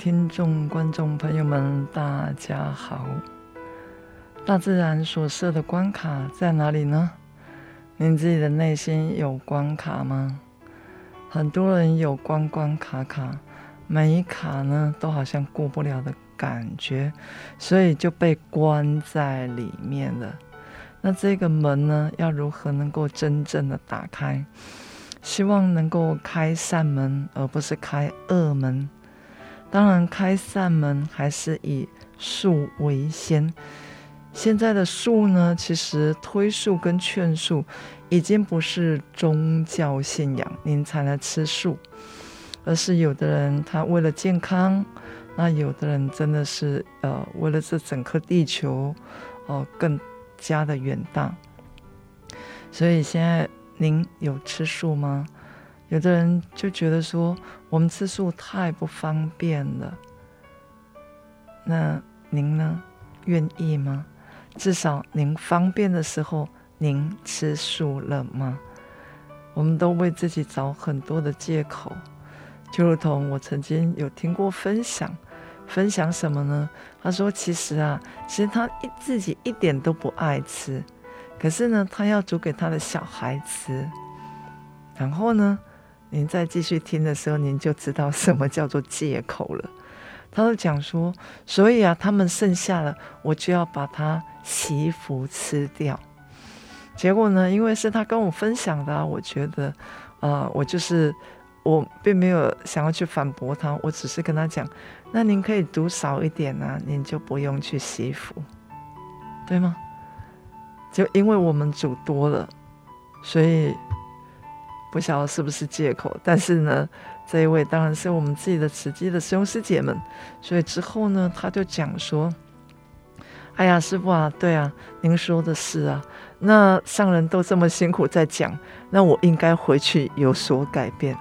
听众、观众朋友们，大家好。大自然所设的关卡在哪里呢？您自己的内心有关卡吗？很多人有关关卡卡，每一卡呢都好像过不了的感觉，所以就被关在里面了。那这个门呢，要如何能够真正的打开？希望能够开善门，而不是开恶门。当然，开善门还是以恕为先。现在的恕呢，其实推恕跟劝恕。已经不是宗教信仰，您才来吃素，而是有的人他为了健康，那有的人真的是呃为了这整颗地球，哦、呃、更加的远大。所以现在您有吃素吗？有的人就觉得说我们吃素太不方便了，那您呢？愿意吗？至少您方便的时候。您吃素了吗？我们都为自己找很多的借口，就如同我曾经有听过分享，分享什么呢？他说：“其实啊，其实他一自己一点都不爱吃，可是呢，他要煮给他的小孩吃。然后呢，您再继续听的时候，您就知道什么叫做借口了。他就讲说，所以啊，他们剩下了，我就要把它惜福吃掉。”结果呢？因为是他跟我分享的，我觉得，啊、呃，我就是我并没有想要去反驳他，我只是跟他讲，那您可以读少一点呢、啊，您就不用去惜福，对吗？就因为我们煮多了，所以不晓得是不是借口。但是呢，这一位当然是我们自己的慈济的师兄师姐们，所以之后呢，他就讲说。哎呀，师父啊，对啊，您说的是啊。那上人都这么辛苦在讲，那我应该回去有所改变。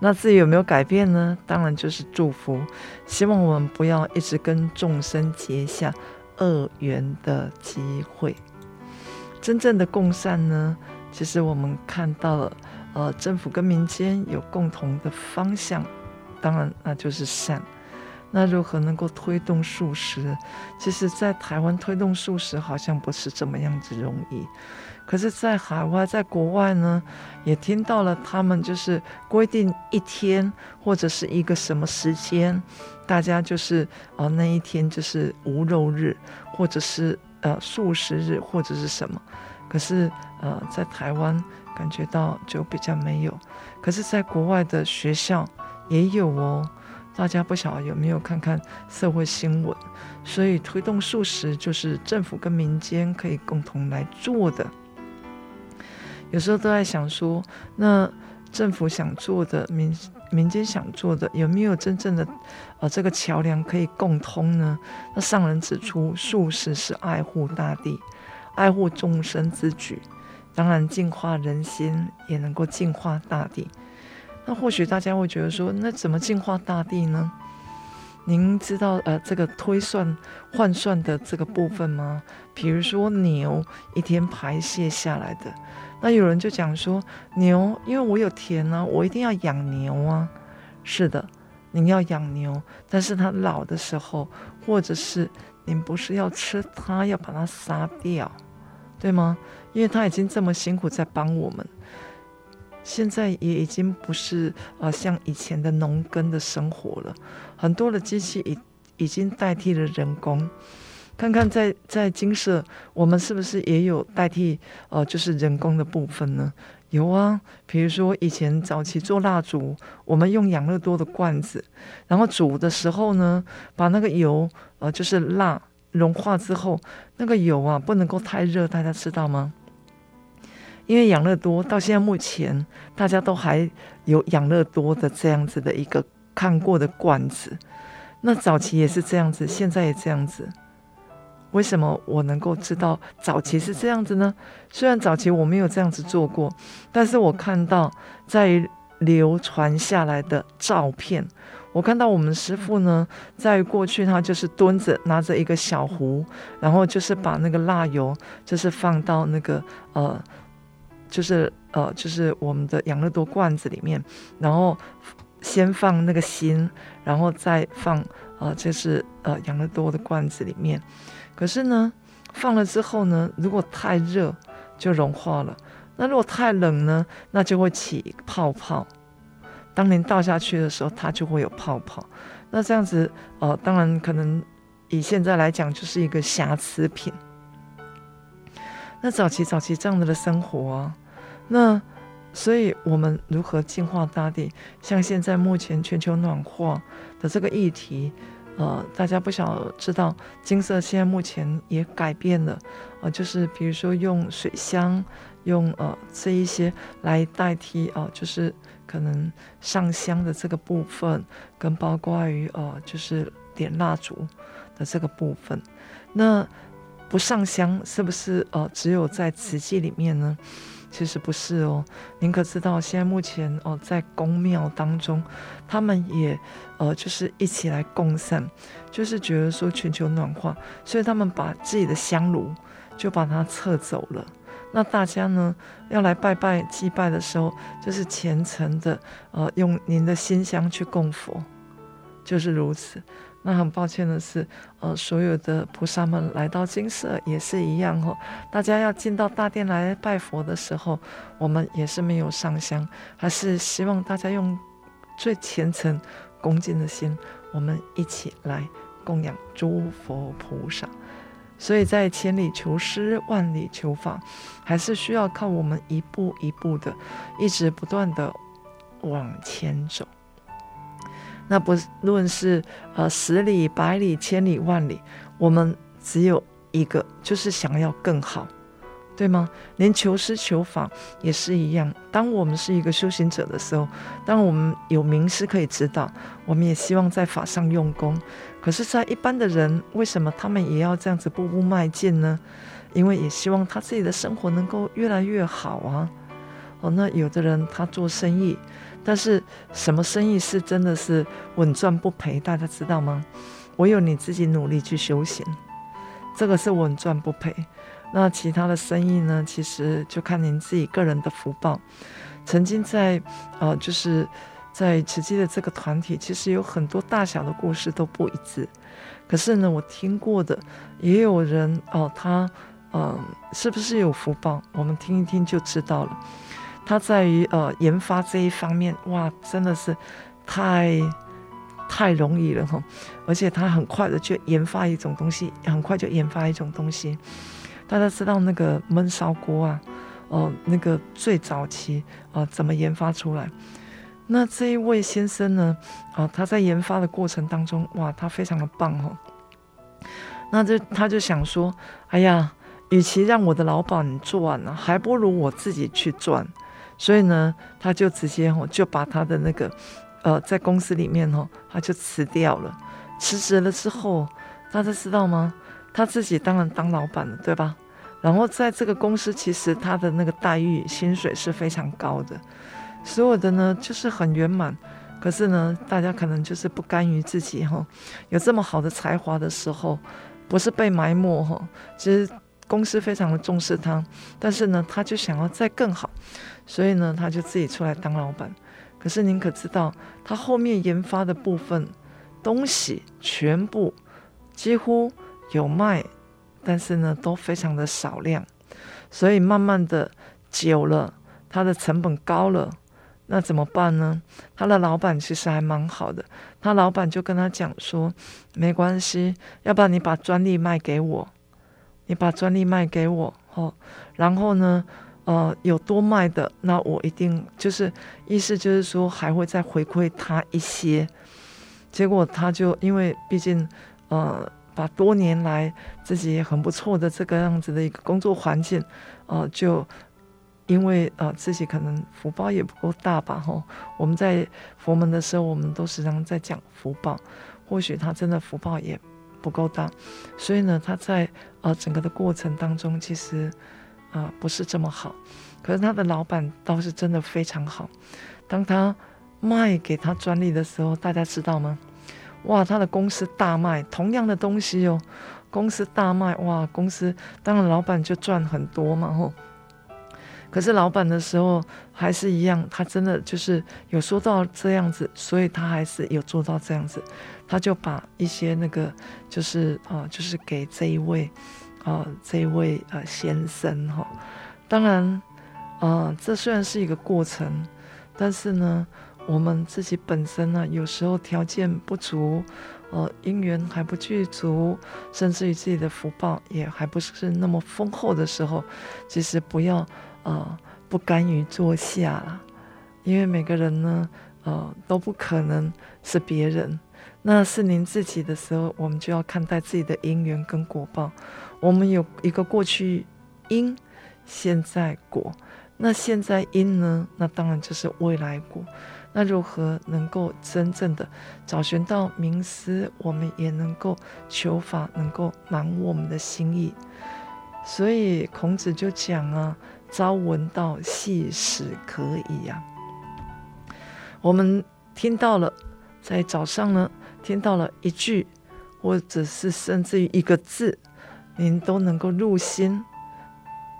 那自己有没有改变呢？当然就是祝福，希望我们不要一直跟众生结下恶缘的机会。真正的共善呢，其实我们看到了，呃，政府跟民间有共同的方向，当然那就是善。那如何能够推动素食？其实，在台湾推动素食好像不是这么样子容易。可是，在海外，在国外呢，也听到了他们就是规定一天或者是一个什么时间，大家就是啊、呃、那一天就是无肉日，或者是呃素食日，或者是什么。可是呃，在台湾感觉到就比较没有。可是，在国外的学校也有哦。大家不晓得有没有看看社会新闻？所以推动素食就是政府跟民间可以共同来做的。有时候都在想说，那政府想做的，民民间想做的，有没有真正的呃这个桥梁可以共通呢？那上人指出，素食是爱护大地、爱护众生之举，当然净化人心，也能够净化大地。那或许大家会觉得说，那怎么净化大地呢？您知道呃这个推算换算的这个部分吗？比如说牛一天排泄下来的，那有人就讲说牛，因为我有田、啊，我一定要养牛啊。是的，您要养牛，但是它老的时候，或者是您不是要吃它，要把它杀掉，对吗？因为他已经这么辛苦在帮我们。现在也已经不是、呃，像以前的农耕的生活了，很多的机器已已经代替了人工。看看在在金舍，我们是不是也有代替呃，就是人工的部分呢？有啊，比如说以前早期做蜡烛，我们用养乐多的罐子，然后煮的时候呢，把那个油呃，就是蜡融化之后，那个油啊不能够太热，大家知道吗？因为养乐多到现在目前大家都还有养乐多的这样子的一个看过的罐子，那早期也是这样子，现在也这样子。为什么我能够知道早期是这样子呢？虽然早期我没有这样子做过，但是我看到在流传下来的照片，我看到我们师傅呢，在过去他就是蹲着拿着一个小壶，然后就是把那个蜡油就是放到那个呃，就是呃就是我们的养乐多罐子里面，然后先放那个心，然后再放呃就是呃养乐多的罐子里面。可是呢，放了之后呢，如果太热就融化了；那如果太冷呢，那就会起泡泡。当您倒下去的时候，它就会有泡泡。那这样子，呃，当然可能以现在来讲，就是一个瑕疵品。那早期早期这样子的生活，那所以我们如何净化大地？像现在目前全球暖化的这个议题。呃，大家不晓知道，金色现在目前也改变了，呃，就是比如说用水香，用呃这一些来代替哦、呃，就是可能上香的这个部分，跟包括于呃，就是点蜡烛的这个部分。那不上香是不是呃只有在瓷器里面呢？其实不是哦，您可知道现在目前哦，在宫庙当中，他们也呃，就是一起来供圣，就是觉得说全球暖化，所以他们把自己的香炉就把它撤走了。那大家呢要来拜拜祭拜的时候，就是虔诚的呃，用您的心香去供佛，就是如此。那很抱歉的是，呃，所有的菩萨们来到金色也是一样哦。大家要进到大殿来拜佛的时候，我们也是没有上香，还是希望大家用最虔诚、恭敬的心，我们一起来供养诸佛菩萨。所以在千里求师，万里求法，还是需要靠我们一步一步的，一直不断的往前走。那不论是呃十里、百里、千里、万里，我们只有一个，就是想要更好，对吗？连求师求法也是一样。当我们是一个修行者的时候，当我们有名师可以指导，我们也希望在法上用功。可是，在一般的人，为什么他们也要这样子步步迈进呢？因为也希望他自己的生活能够越来越好啊。哦，那有的人他做生意。但是什么生意是真的是稳赚不赔？大家知道吗？唯有你自己努力去修行，这个是稳赚不赔。那其他的生意呢？其实就看您自己个人的福报。曾经在呃，就是在慈济的这个团体，其实有很多大小的故事都不一致。可是呢，我听过的也有人哦，他嗯、是不是有福报？我们听一听就知道了。他在于呃研发这一方面，哇，真的是太太容易了哈！而且他很快的就研发一种东西，很快就研发一种东西。大家知道那个焖烧锅啊，哦、那个最早期啊、怎么研发出来？那这一位先生呢，啊、他在研发的过程当中，哇，他非常的棒哦。那就他就想说，哎呀，与其让我的老板赚呢，还不如我自己去赚。所以呢，他就直接吼就把他的那个，呃，在公司里面吼，他就辞掉了。辞职了之后，大家知道吗？他自己当然当老板了，对吧？然后在这个公司，其实他的那个待遇、薪水是非常高的，所有的呢就是很圆满。可是呢，大家可能就是不甘于自己哈有这么好的才华的时候，不是被埋没哈。其实公司非常的重视他，但是呢，他就想要再更好。所以呢，他就自己出来当老板。可是您可知道，他后面研发的部分东西全部几乎有卖，但是呢都非常的少量。所以慢慢的久了，他的成本高了，那怎么办呢？他的老板其实还蛮好的，他老板就跟他讲说，没关系，要不然你把专利卖给我，你把专利卖给我，哦，然后呢，呃，有多卖的，那我一定就是意思就是说还会再回馈他一些。结果他就因为毕竟，呃，把多年来自己也很不错的这个样子的一个工作环境，呃，就因为呃自己可能福报也不够大吧，哈。我们在佛门的时候，我们都时常在讲福报，或许他真的福报也不够大，所以呢，他在呃整个的过程当中，其实啊、不是这么好。可是他的老板倒是真的非常好，当他。卖给他专利的时候，大家知道吗？哇，他的公司大卖，同样的东西哦，公司大卖，哇，公司当然老板就赚很多嘛吼。可是老板的时候还是一样，他真的就是有说到这样子，所以他还是有做到这样子，他就把一些那个就是啊、就是给这一位、呃，这位呃先生哈。当然啊、这虽然是一个过程，但是呢。我们自己本身呢，有时候条件不足，呃，因缘还不具足，甚至于自己的福报也还不是那么丰厚的时候，其实不要呃不甘于坐下了，因为每个人呢，呃都不可能是别人，那是您自己的时候，我们就要看待自己的因缘跟果报。我们有一个过去因，现在果，那现在因呢，那当然就是未来果。那如何能够真正的找寻到明师，我们也能够求法，能够满我们的心意。所以孔子就讲啊：“朝闻道，夕死可矣呀。”我们听到了，在早上呢，听到了一句，或者是甚至于一个字，您都能够入心，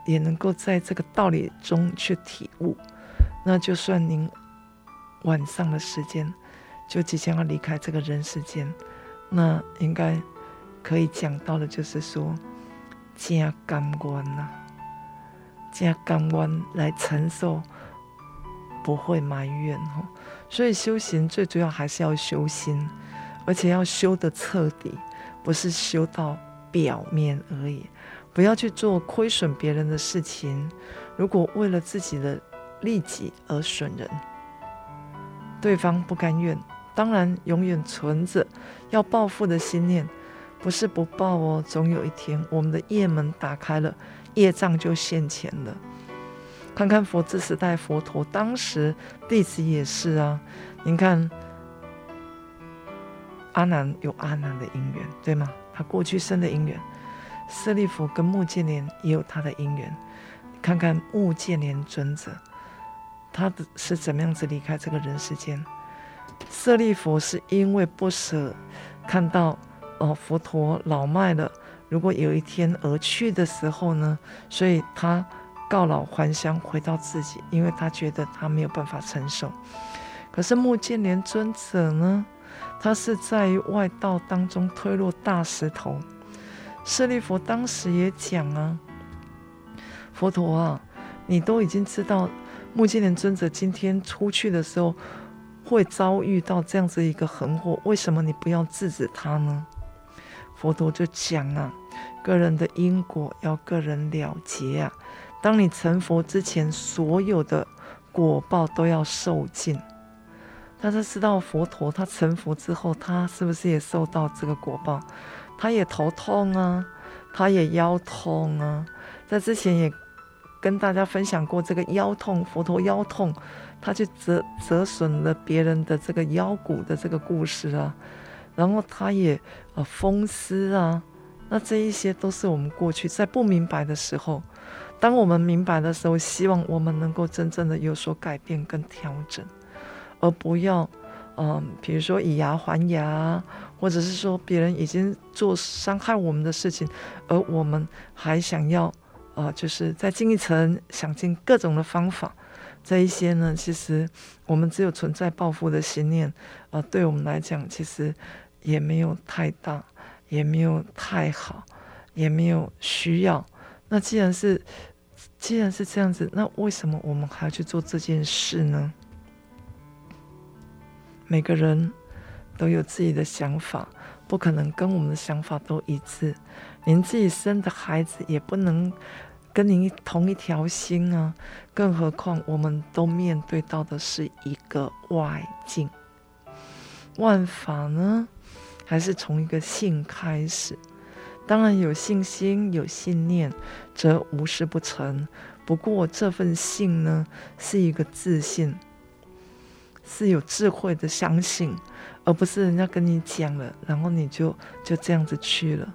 也能够在这个道理中去体悟。那就算您。晚上的时间，就即将要离开这个人世间，那应该可以讲到的，就是说，加感官呐，加感官来承受，不会埋怨哦。所以修行最主要还是要修心，而且要修得彻底，不是修到表面而已。不要去做亏损别人的事情，如果为了自己的利己而损人。对方不甘愿，当然永远存着要报复的心念，不是不报哦。总有一天，我们的业门打开了，业障就现前了。看看佛治时代佛陀，当时弟子也是啊。您看，阿难有阿难的因缘，对吗？过去生的因缘。舍利弗跟目犍连也有他的因缘。看看目犍连尊者。他的是怎么样子离开这个人世间？舍利弗是因为不舍看到哦佛陀老迈了，如果有一天而去的时候呢，所以他告老还乡回到自己，因为他觉得他没有办法承受。可是目犍连尊者呢，他是在于外道当中推落大石头。舍利弗当时也讲啊，佛陀啊，你都已经知道。目犍连尊者今天出去的时候，会遭遇到这样子一个横祸，为什么你不要制止他呢？佛陀就讲啊，个人的因果要个人了结啊。当你成佛之前，所有的果报都要受尽。大家知道佛陀他成佛之后，他是不是也受到这个果报？他也头痛啊，他也腰痛啊，在之前也。跟大家分享过这个腰痛，佛陀腰痛，他去折折损了别人的这个腰骨的这个故事啊，然后他也呃风湿啊，那这一些都是我们过去在不明白的时候，当我们明白的时候，希望我们能够真正的有所改变跟调整，而不要嗯、比如说以牙还牙，或者是说别人已经做伤害我们的事情，而我们还想要。呃，就是再进一层，想尽各种的方法，这一些呢，其实我们只有存在报复的心念，呃，对我们来讲，其实也没有太大，也没有太好，也没有需要。那既然是，既然是这样子，那为什么我们还要去做这件事呢？每个人都有自己的想法，不可能跟我们的想法都一致。您自己生的孩子也不能跟您同一条心啊，更何况我们都面对到的是一个外境。万法呢，还是从一个信开始。当然有信心、有信念，则无事不成。不过这份信呢，是一个自信，是有智慧的相信，而不是人家跟你讲了，然后你就就这样子去了。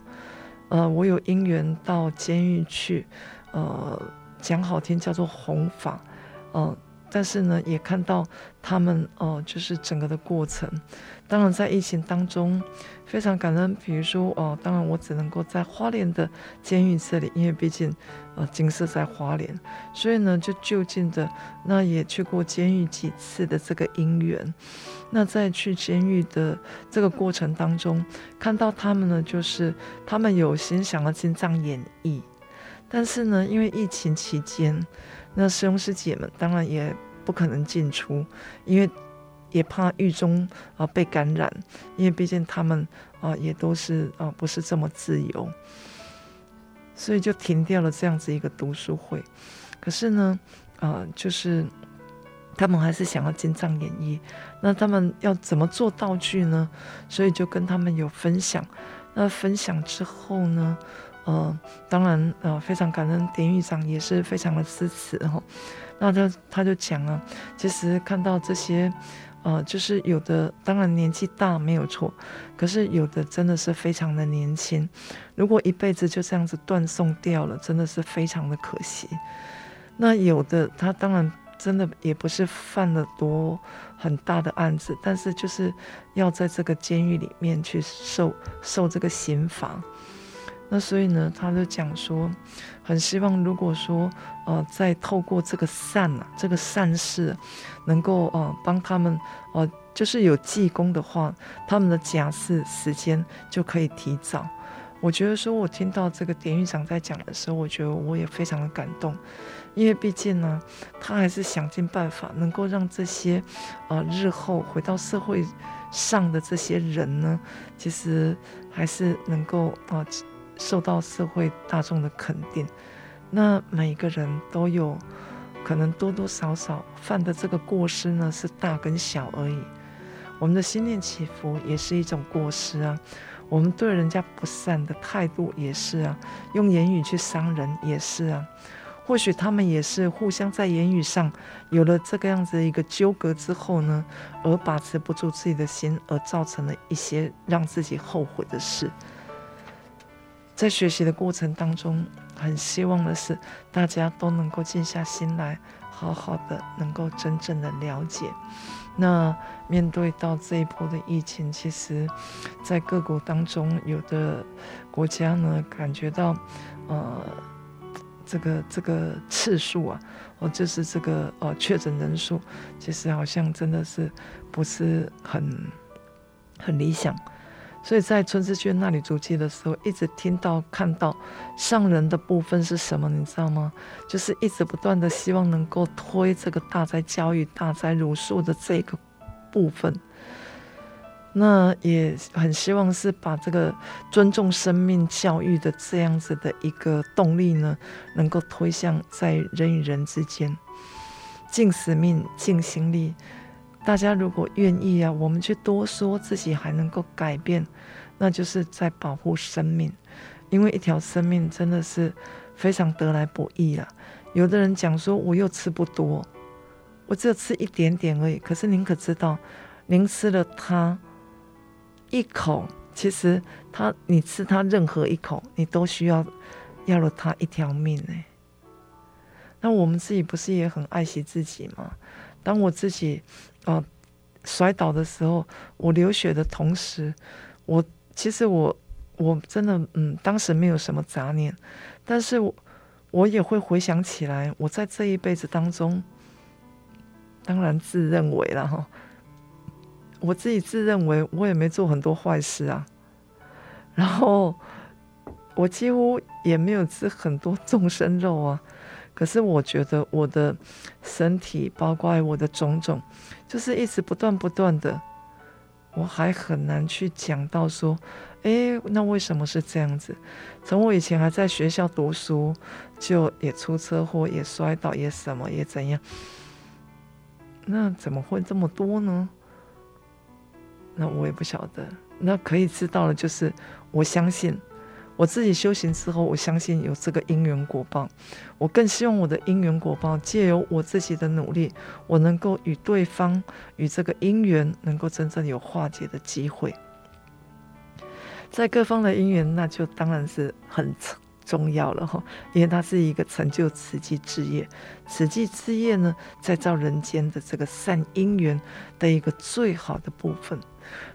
呃，我有因缘到监狱去，呃，讲好听叫做弘法，呃，但是呢，也看到他们、呃，就是整个的过程。当然，在疫情当中，非常感恩。比如说，哦、当然我只能够在花莲的监狱这里，因为毕竟，呃，精舍在花莲，所以呢，就就近的那也去过监狱几次的这个因缘。那在去监狱的这个过程当中，看到他们呢，就是他们有心想要进藏演绎，但是呢，因为疫情期间，那师兄师姐们当然也不可能进出，因为。也怕狱中啊被感染，因为毕竟他们啊也都是啊不是这么自由，所以就停掉了这样子一个读书会。可是呢，啊就是他们还是想要进藏演绎，那他们要怎么做道具呢？所以就跟他们有分享。那分享之后呢，呃，当然呃非常感恩典狱长也是非常的支持哈。那他他就讲啊，其实看到这些。呃，就是有的，当然年纪大没有错，可是有的真的是非常的年轻。如果一辈子就这样子断送掉了，真的是非常的可惜。那有的他当然真的也不是犯了多很大的案子，但是就是要在这个监狱里面去受受这个刑罚。那所以呢，他就讲说，很希望如果说，呃，再透过这个善啊，这个善事，能够呃帮他们，呃，就是有济公的话，他们的假释时间就可以提早。我觉得说，我听到这个典狱长在讲的时候，我觉得我也非常的感动，因为毕竟呢，他还是想尽办法能够让这些，呃，日后回到社会上的这些人呢，其实还是能够啊。呃受到社会大众的肯定，那每个人都有可能多多少少犯的这个过失呢，是大跟小而已。我们的心念起伏也是一种过失啊，我们对人家不善的态度也是啊，用言语去伤人也是啊。或许他们也是互相在言语上有了这个样子的一个纠葛之后呢，而把持不住自己的心，而造成了一些让自己后悔的事。在学习的过程当中，很希望的是大家都能够静下心来，好好的能够真正的了解。那面对到这一波的疫情，其实，在各国当中，有的国家呢感觉到，呃，这个这个次数啊，哦，就是这个呃确诊人数，其实好像真的是不是很很理想。所以在春之娟那里足迹的时候，一直听到看到上人的部分是什么，你知道吗？就是一直不断的希望能够推这个大灾教育、大灾儒术的这个部分。那也很希望是把这个尊重生命教育的这样子的一个动力呢，能够推向在人与人之间尽使命、尽心力。大家如果愿意啊，我们去多说自己还能够改变，那就是在保护生命，因为一条生命真的是非常得来不易了。有的人讲说，我又吃不多，我只有吃一点点而已。可是您可知道，您吃了它一口，其实它你吃它任何一口，你都需要要了它一条命呢。那我们自己不是也很爱惜自己吗？当我自己。呃，摔倒的时候，我流血的同时，我其实我我真的嗯，当时没有什么杂念，但是我我也会回想起来，我在这一辈子当中，当然自认为了哈，我自己自认为我也没做很多坏事啊，然后我几乎也没有吃很多众生肉啊。可是我觉得我的身体，包括我的种种，就是一直不断不断的我还很难去讲到说，诶，那为什么是这样子？从我以前还在学校读书，就也出车祸，也摔倒，也什么，也怎样？那怎么会这么多呢？那我也不晓得。那可以知道的，就是我相信。我自己修行之后，我相信有这个因缘果报。我更希望我的因缘果报借由我自己的努力，我能够与对方与这个因缘能够真正有化解的机会。在各方的因缘，那就当然是很重要了哈，因为它是一个成就慈济之业。慈济之业呢，在造人间的这个善因缘的一个最好的部分。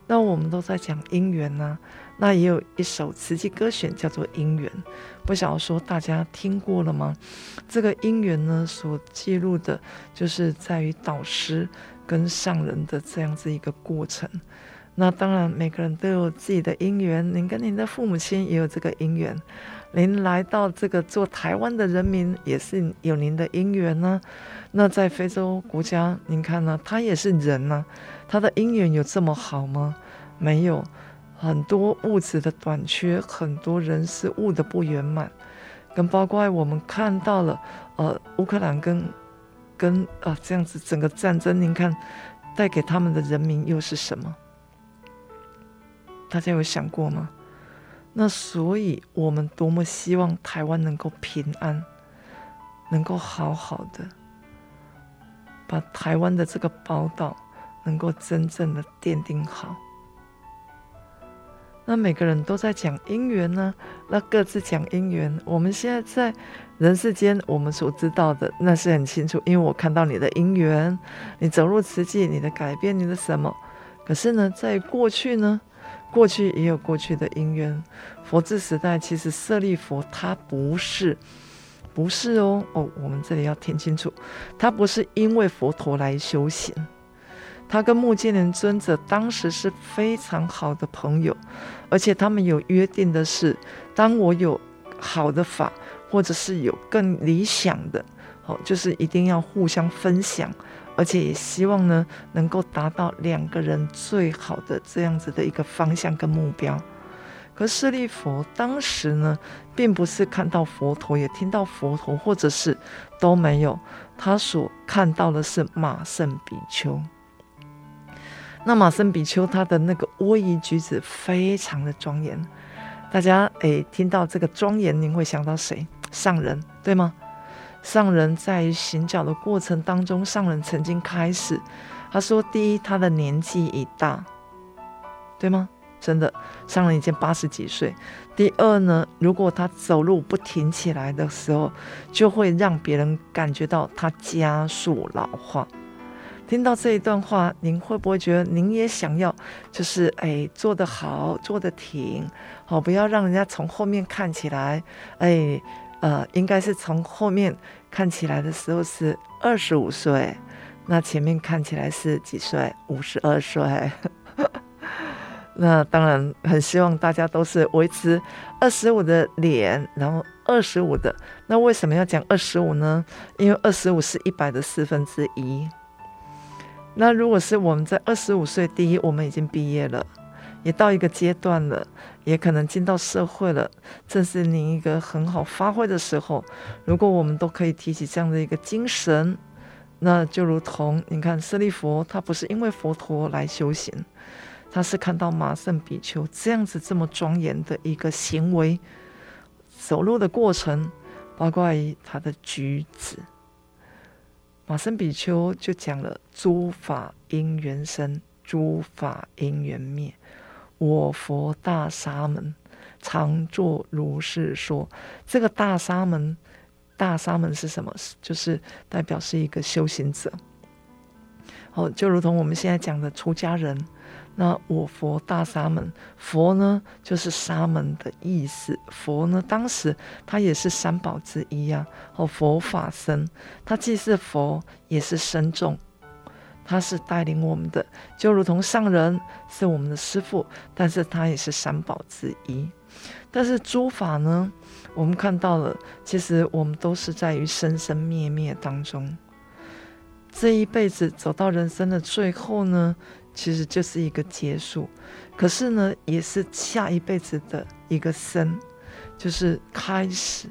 那我们都在讲因缘呢。那也有一首慈济歌选叫做《姻缘》，不晓得说大家听过了吗？这个姻缘呢，所记录的就是在于导师跟上人的这样子一个过程。那当然，每个人都有自己的因缘，您跟您的父母亲也有这个因缘，您来到这个做台湾的人民也是有您的因缘呢。那在非洲国家，您看呢，他也是人呢，他的姻缘有这么好吗？没有。很多物质的短缺，很多人事物的不圆满，跟包括我们看到了，呃，乌克兰跟跟呃这样子整个战争，您看带给他们的人民又是什么？大家有想过吗？那所以我们多么希望台湾能够平安，能够好好的把台湾的这个宝岛能够真正的奠定好。那每个人都在讲因缘呢，那各自讲因缘。我们现在在人世间，我们所知道的那是很清楚，因为我看到你的因缘，你走入慈济，你的改变，你的什么。可是呢，在过去呢，过去也有过去的因缘。佛治时代，其实舍利佛他不是，不是哦哦，我们这里要听清楚，他不是因为佛陀来修行。他跟目犍连尊者当时是非常好的朋友，而且他们有约定的是，当我有好的法，或者是有更理想的，哦，就是一定要互相分享，而且也希望呢，能够达到两个人最好的这样子的一个方向跟目标。可舍利弗当时呢，并不是看到佛陀，也听到佛陀，或者是都没有，他所看到的是马胜比丘。那马森比丘他的那个威仪举止非常的庄严，大家诶听到这个庄严，您会想到谁？上人对吗？上人在行脚的过程当中，上人曾经开始，他说：第一，他的年纪已大，对吗？真的，上人已经八十几岁。第二呢，如果他走路不挺起来的时候，就会让别人感觉到他加速老化。听到这一段话，您会不会觉得您也想要，就是哎，做得好，做得挺，好，不要让人家从后面看起来，哎，呃，应该是从后面看起来的时候是二十五岁，那前面看起来是几岁？五十二岁。那当然很希望大家都是维持二十五的脸，然后二十五的。那为什么要讲二十五呢？因为二十五是一百的四分之一。那如果是我们在二十五岁，第一，我们已经毕业了，也到一个阶段了，也可能进到社会了，正是你一个很好发挥的时候。如果我们都可以提起这样的一个精神，那就如同你看舍利弗，他不是因为佛陀来修行，他是看到马胜比丘这样子这么庄严的一个行为，走路的过程，包括他的举止。马胜比丘就讲了：诸法因缘生，诸法因缘灭。我佛大沙门常作如是说。这个大沙门，大沙门是什么？就是代表是一个修行者。哦，就如同我们现在讲的出家人。那我佛大沙门，佛呢就是沙门的意思。佛呢，当时他也是三宝之一呀、啊。哦，佛法僧，他既是佛，也是僧众，他是带领我们的，就如同上人是我们的师父，但是他也是三宝之一。但是诸法呢，我们看到了，其实我们都是在于生生灭灭当中。这一辈子走到人生的最后呢，其实就是一个结束，可是呢，也是下一辈子的一个生，就是开始。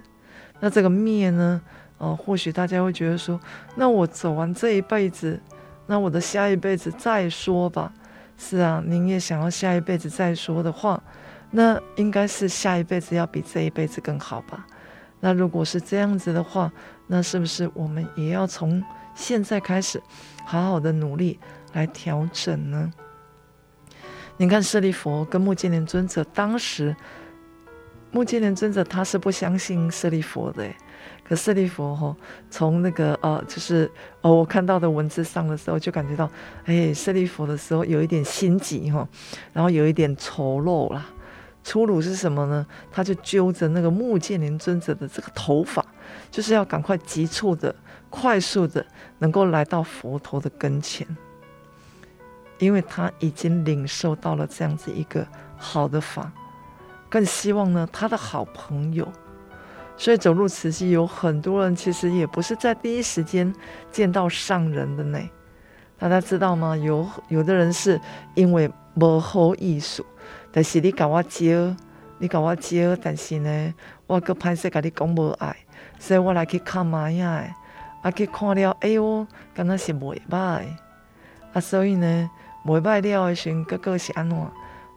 那这个灭呢？哦、呃，或许大家会觉得说，那我走完这一辈子，那我的下一辈子再说吧。是啊，您也想要下一辈子再说的话，那应该是下一辈子要比这一辈子更好吧？那如果是这样子的话，那是不是我们也要从现在开始，好好的努力？来调整呢？你看舍利佛跟目犍连尊者，当时目犍连尊者他是不相信舍利佛的，可舍利佛哈，从那个呃，就是哦，我看到的文字上的时候，就感觉到，哎，舍利佛的时候有一点心急哈，然后有一点丑陋啦。粗鲁是什么呢？他就揪着那个目犍连尊者的这个头发，就是要赶快急促的、快速的，能够来到佛陀的跟前。因为他已经领受到了这样子一个好的法，更希望呢他的好朋友，所以走入慈济有很多人其实也不是在第一时间见到上人的呢。大家知道吗？有有的人是因为无好意思，但是你搞我接，你搞我接，但是呢，我搁歹势跟你讲无爱，所以我来去看妈呀，啊去看了，哎哟，敢那是袂歹，啊，所以呢。袂歹了的时阵，个个是安怎？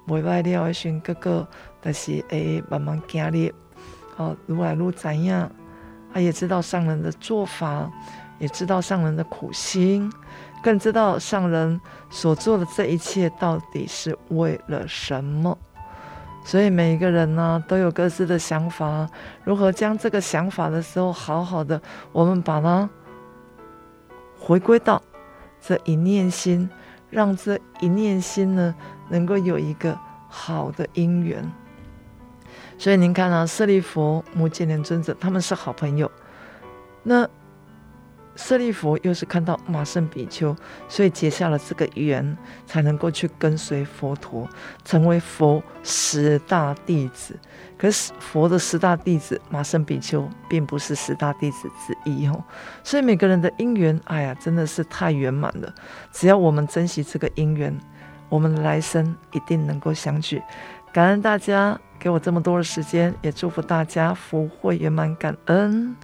袂歹了的时阵，个个就是会慢慢经历，哦，愈来愈知影，他也知道上人的做法，也知道上人的苦心，更知道上人所做的这一切到底是为了什么。所以每一个人呢，都有各自的想法，如何将这个想法的时候，好好的，我们把它回归到这一念心。让这一念心呢，能够有一个好的因缘。所以您看啊，舍利弗、目犍连尊者他们是好朋友。那舍利弗又是看到马胜比丘，所以结下了这个缘，才能够去跟随佛陀，成为佛十大弟子。可是佛的十大弟子马胜比丘并不是十大弟子之一哦。所以每个人的因缘，哎呀，真的是太圆满了。只要我们珍惜这个因缘，我们来生一定能够相聚。感恩大家给我这么多的时间，也祝福大家福慧圆满，感恩。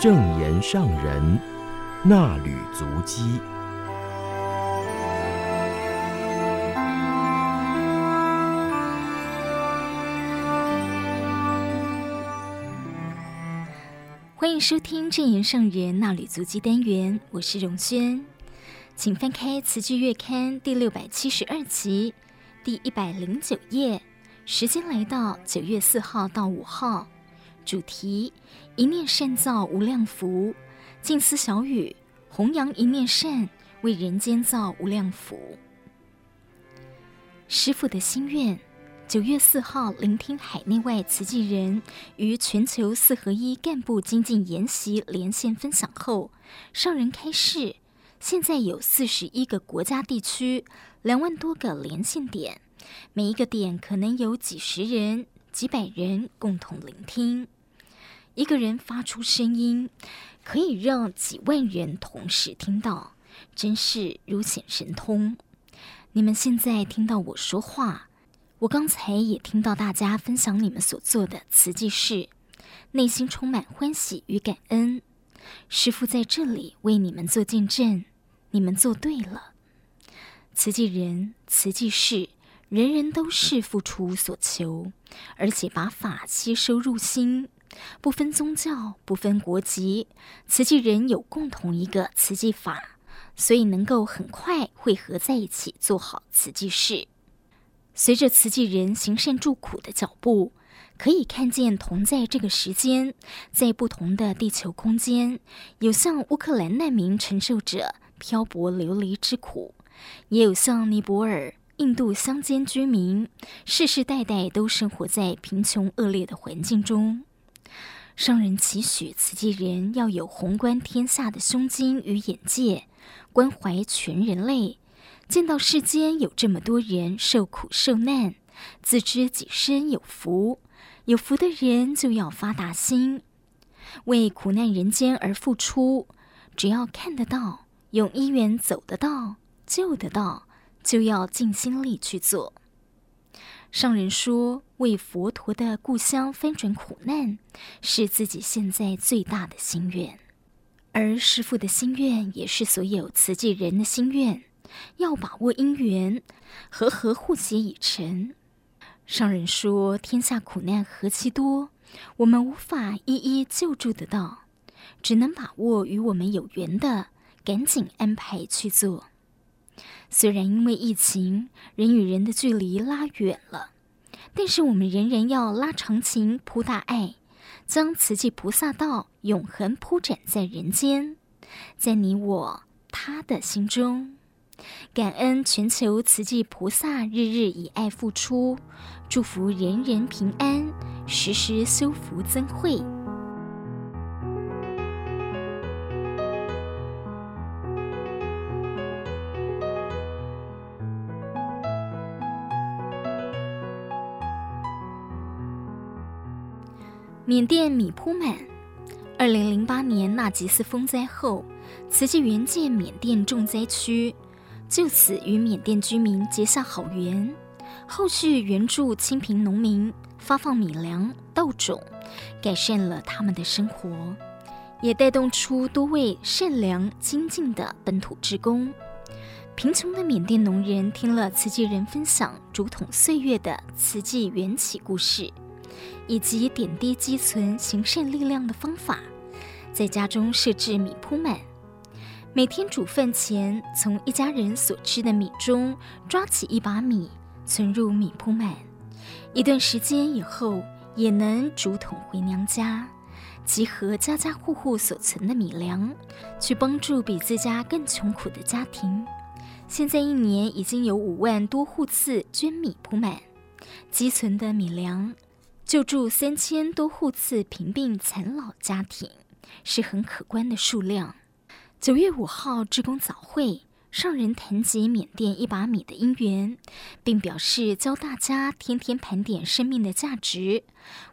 正言上人那履足迹。欢迎收听正言上人那履足迹单元，我是荣轩，请翻开《词句月刊》第六百七十二期第一百零九页，时间来到九月四号到五号。主题：一念善造无量福，静思小语，弘扬一念善，为人间造无量福。师傅的心愿：九月四号聆听海内外慈济人于全球四合一干部精进研习连线分享后，上人开示：现在有四十一个国家地区，两万多个连线点，每一个点可能有几十人。几百人共同聆听。一个人发出声音，可以让几万人同时听到，真是如显神通。你们现在听到我说话，我刚才也听到大家分享你们所做的慈济事，内心充满欢喜与感恩。师父在这里为你们做见证，你们做对了。慈济人、慈济事，人人都是付出所求，而且把法吸收入心，不分宗教，不分国籍，慈济人有共同一个慈济法。所以能够很快汇合在一起做好慈济事。随着慈济人行善助苦的脚步，可以看见同在这个时间，在不同的地球空间，有像乌克兰难民承受着漂泊流离之苦，也有像尼泊尔、印度乡间居民，世世代代都生活在贫穷恶劣的环境中。上人期许慈济人要有宏观天下的胸襟与眼界。关怀全人类，见到世间有这么多人受苦受难，自知己身有福，有福的人就要发大心，为苦难人间而付出。只要看得到，用因缘走得到，救得到，就要尽心力去做。上人说，为佛陀的故乡翻转苦难，是自己现在最大的心愿。而师父的心愿，也是所有慈济人的心愿，要把握因缘，和合互协以成。上人说，天下苦难何其多，我们无法一一救助得到，只能把握与我们有缘的，赶紧安排去做。虽然因为疫情，人与人的距离拉远了，但是我们仍然要拉长情，铺大爱。将慈济菩萨道永恒铺展在人间，在你我他的心中，感恩全球慈济菩萨日日以爱付出，祝福人人平安，时时修福增慧。缅甸米铺满。二零零八年纳吉斯风灾后，慈济援建缅甸重灾区，就此与缅甸居民结下好缘。后续援助清贫农民，发放米粮、稻种，改善了他们的生活，也带动出多位善良精进的本土志工。贫穷的缅甸农人听了慈济人分享竹筒岁月的慈济缘起故事。以及点滴积存行善力量的方法，在家中设置米铺满，每天煮饭前从一家人所吃的米中抓起一把米存入米铺满，一段时间以后也能竹筒回娘家，集合家家户户所存的米粮，去帮助比自家更穷苦的家庭。现在一年已经有五万多户次捐米铺满，积存的米粮。救助三千多户次贫病残老家庭，是很可观的数量。九月五号，职工早会，上人谈及缅甸一把米的因缘，并表示教大家天天盘点生命的价值，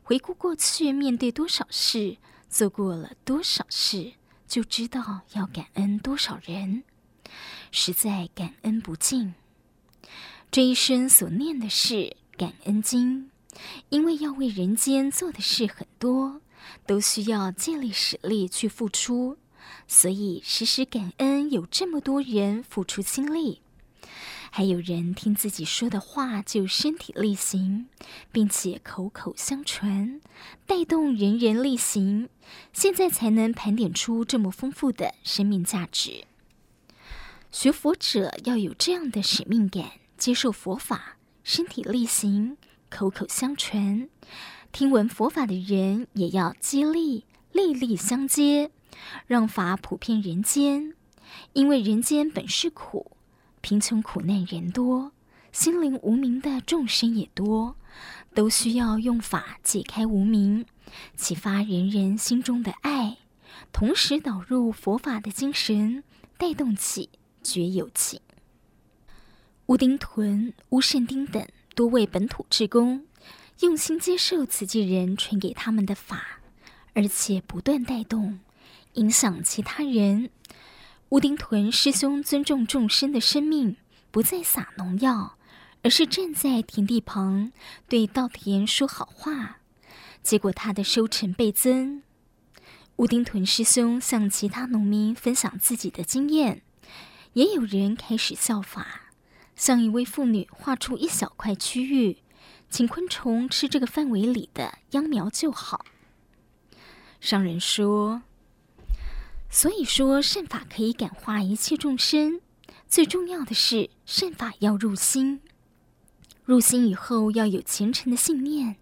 回顾过去面对多少事，做过了多少事，就知道要感恩多少人，实在感恩不尽。这一生所念的是感恩经。因为要为人间做的事很多，都需要借力使力去付出，所以时时感恩有这么多人付出心力，还有人听自己说的话就身体力行，并且口口相传，带动人人力行，现在才能盘点出这么丰富的生命价值。学佛者要有这样的使命感，接受佛法，身体力行。口口相传，听闻佛法的人也要激励，粒粒相接，让法普遍人间。因为人间本是苦，贫穷苦难人多，心灵无明的众生也多，都需要用法解开无明，启发人人心中的爱，同时导入佛法的精神，带动起觉有情。乌丁屯、乌肾丁等。多位本土志工用心接受慈济人传给他们的法，而且不断带动、影响其他人。乌丁屯师兄尊重众生的生命，不再撒农药，而是站在田地旁对稻田说好话，结果他的收成倍增。乌丁屯师兄向其他农民分享自己的经验，也有人开始效法，向一位妇女画出一小块区域，请昆虫吃这个范围里的秧苗就好。商人说。所以说，善法可以感化一切众生。最重要的是，善法要入心。入心以后，要有虔诚的信念，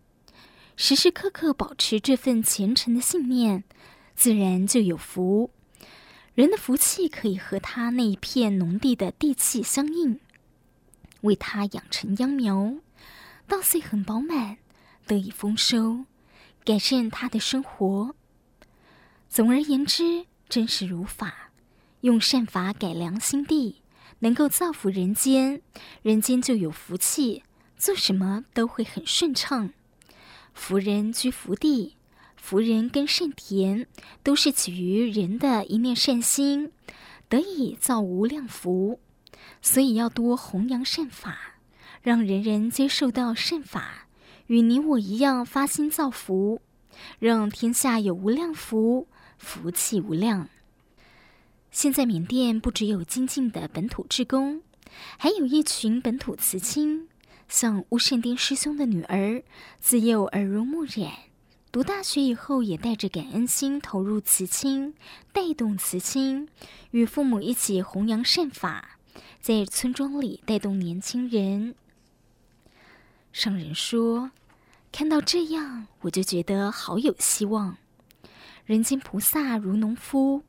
时时刻刻保持这份虔诚的信念，自然就有福。人的福气可以和他那一片农地的地气相应，为他养成秧苗，稻穗很饱满，得以丰收，改善他的生活。总而言之。真实如法，用善法改良心地，能够造福人间，人间就有福气，做什么都会很顺畅。福人居福地，福人耕善田，都是起于人的一念善心，得以造无量福。所以要多弘扬善法，让人人接受到善法，与你我一样发心造福，让天下有无量福。福气无量。现在缅甸不只有精进的本土志工，还有一群本土慈亲，像乌善丁师兄的女儿，自幼耳濡目染，读大学以后也带着感恩心投入慈亲，带动慈亲，与父母一起弘扬善法，在村庄里带动年轻人。商人说，看到这样，我就觉得好有希望。人间菩萨如农夫，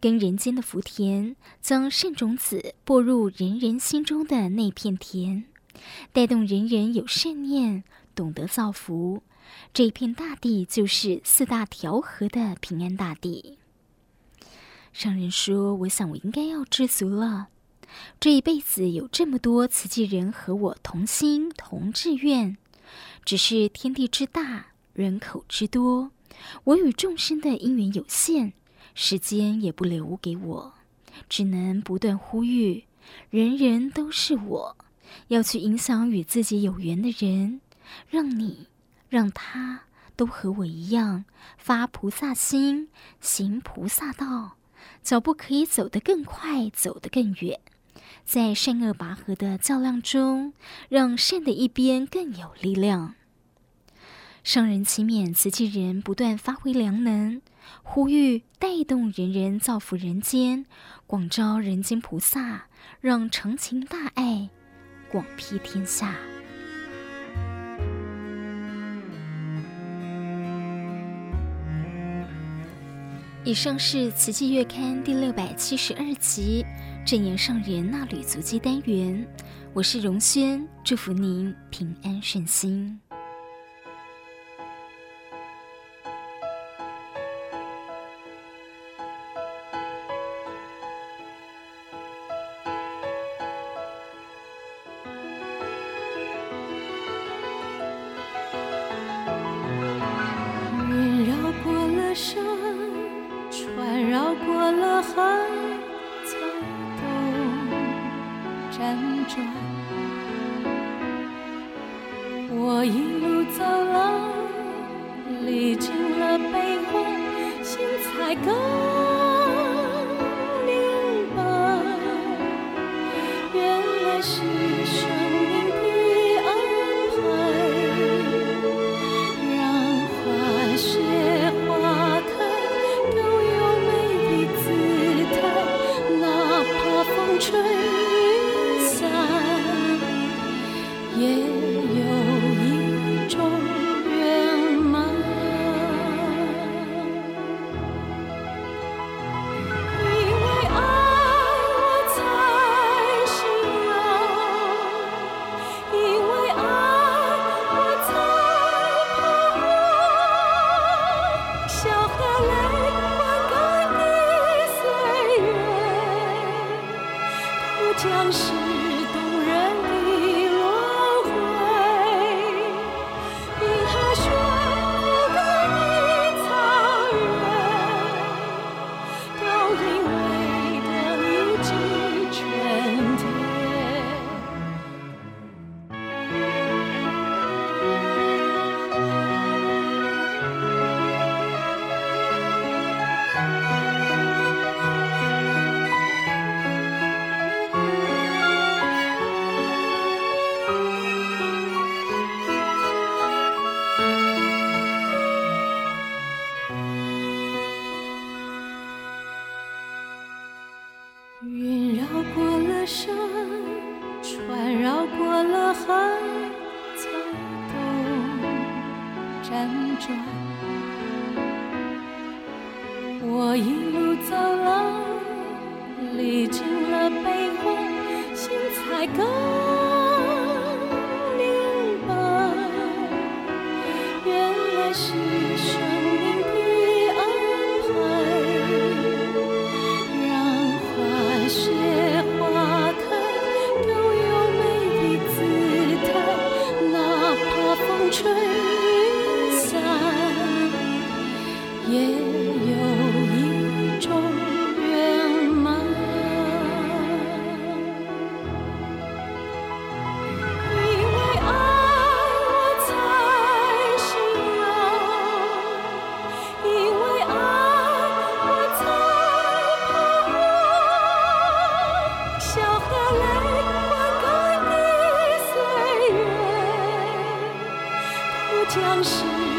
跟人间的福田，将善种子播入人人心中的那片田，带动人人有善念，懂得造福。这一片大地就是四大调和的平安大地。商人说：“我想我应该要知足了。这一辈子有这么多慈济人和我同心同志愿，只是天地之大，人口之多。”我与众生的因缘有限，时间也不留给我，只能不断呼吁，人人都是我，要去影响与自己有缘的人，让你、让他都和我一样发菩萨心，行菩萨道，脚步可以走得更快，走得更远，在善恶拔河的较量中，让善的一边更有力量。上人祈勉慈济人不断发挥良能，呼吁带动人人造福人间，广招人间菩萨，让长情大爱广披天下。以上是《慈济月刊》第六百七十二集正言上人纳履足迹单元，我是荣轩，祝福您平安顺心。将是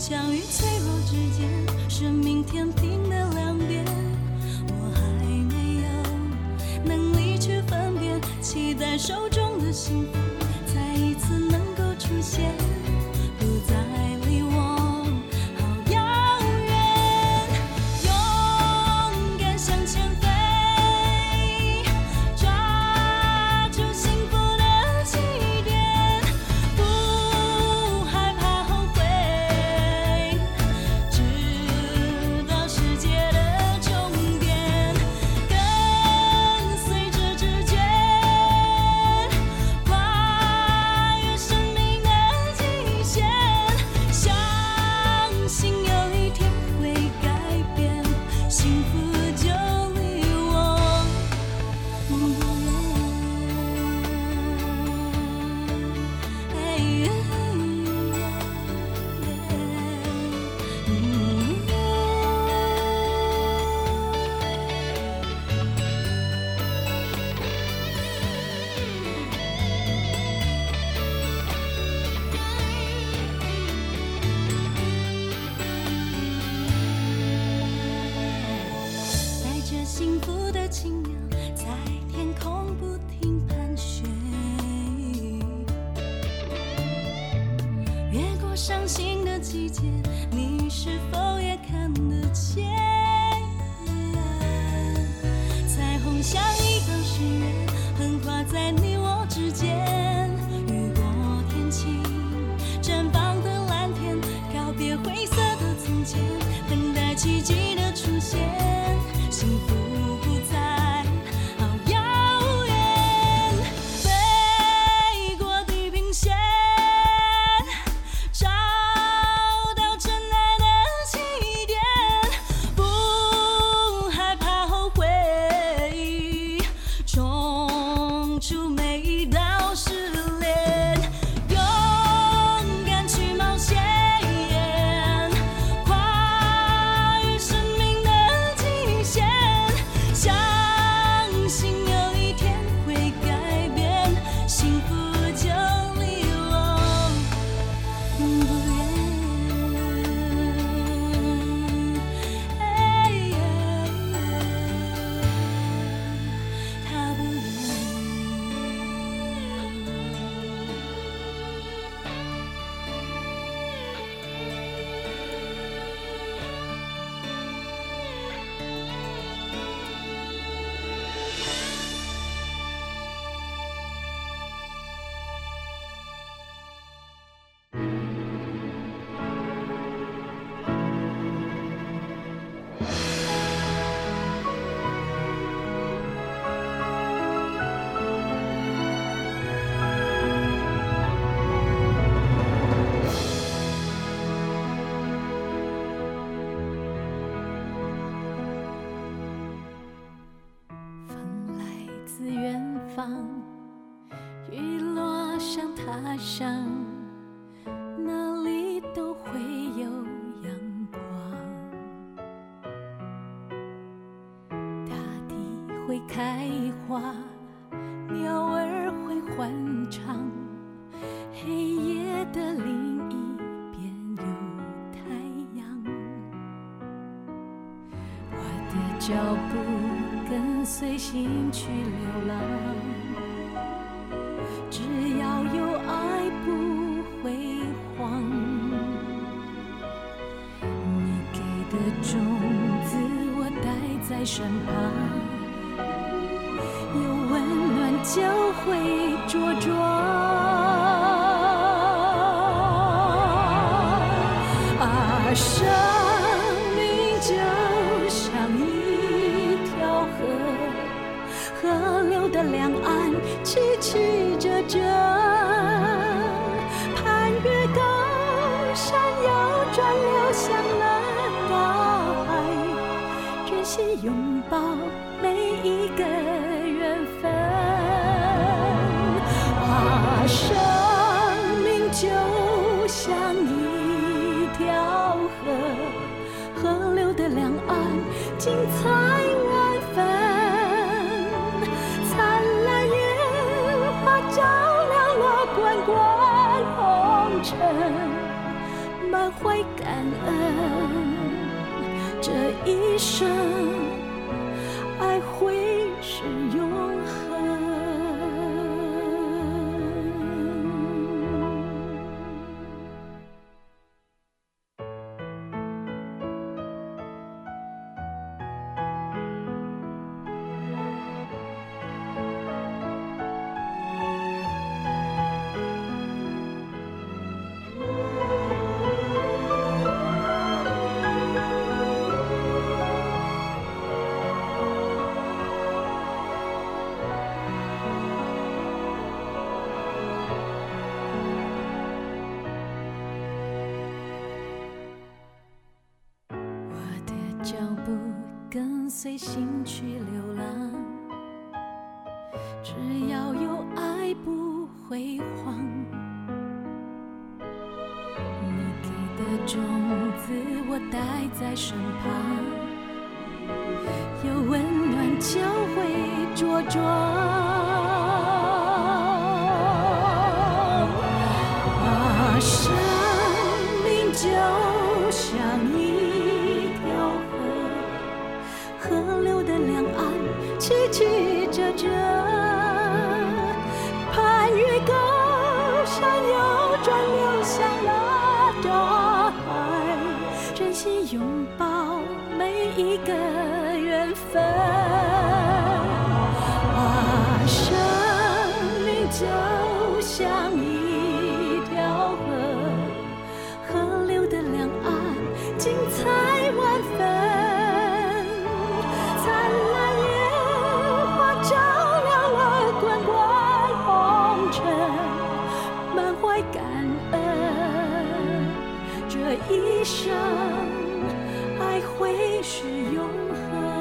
强与脆弱之间是明天平 Bye. 这一生。一生爱会是永恒。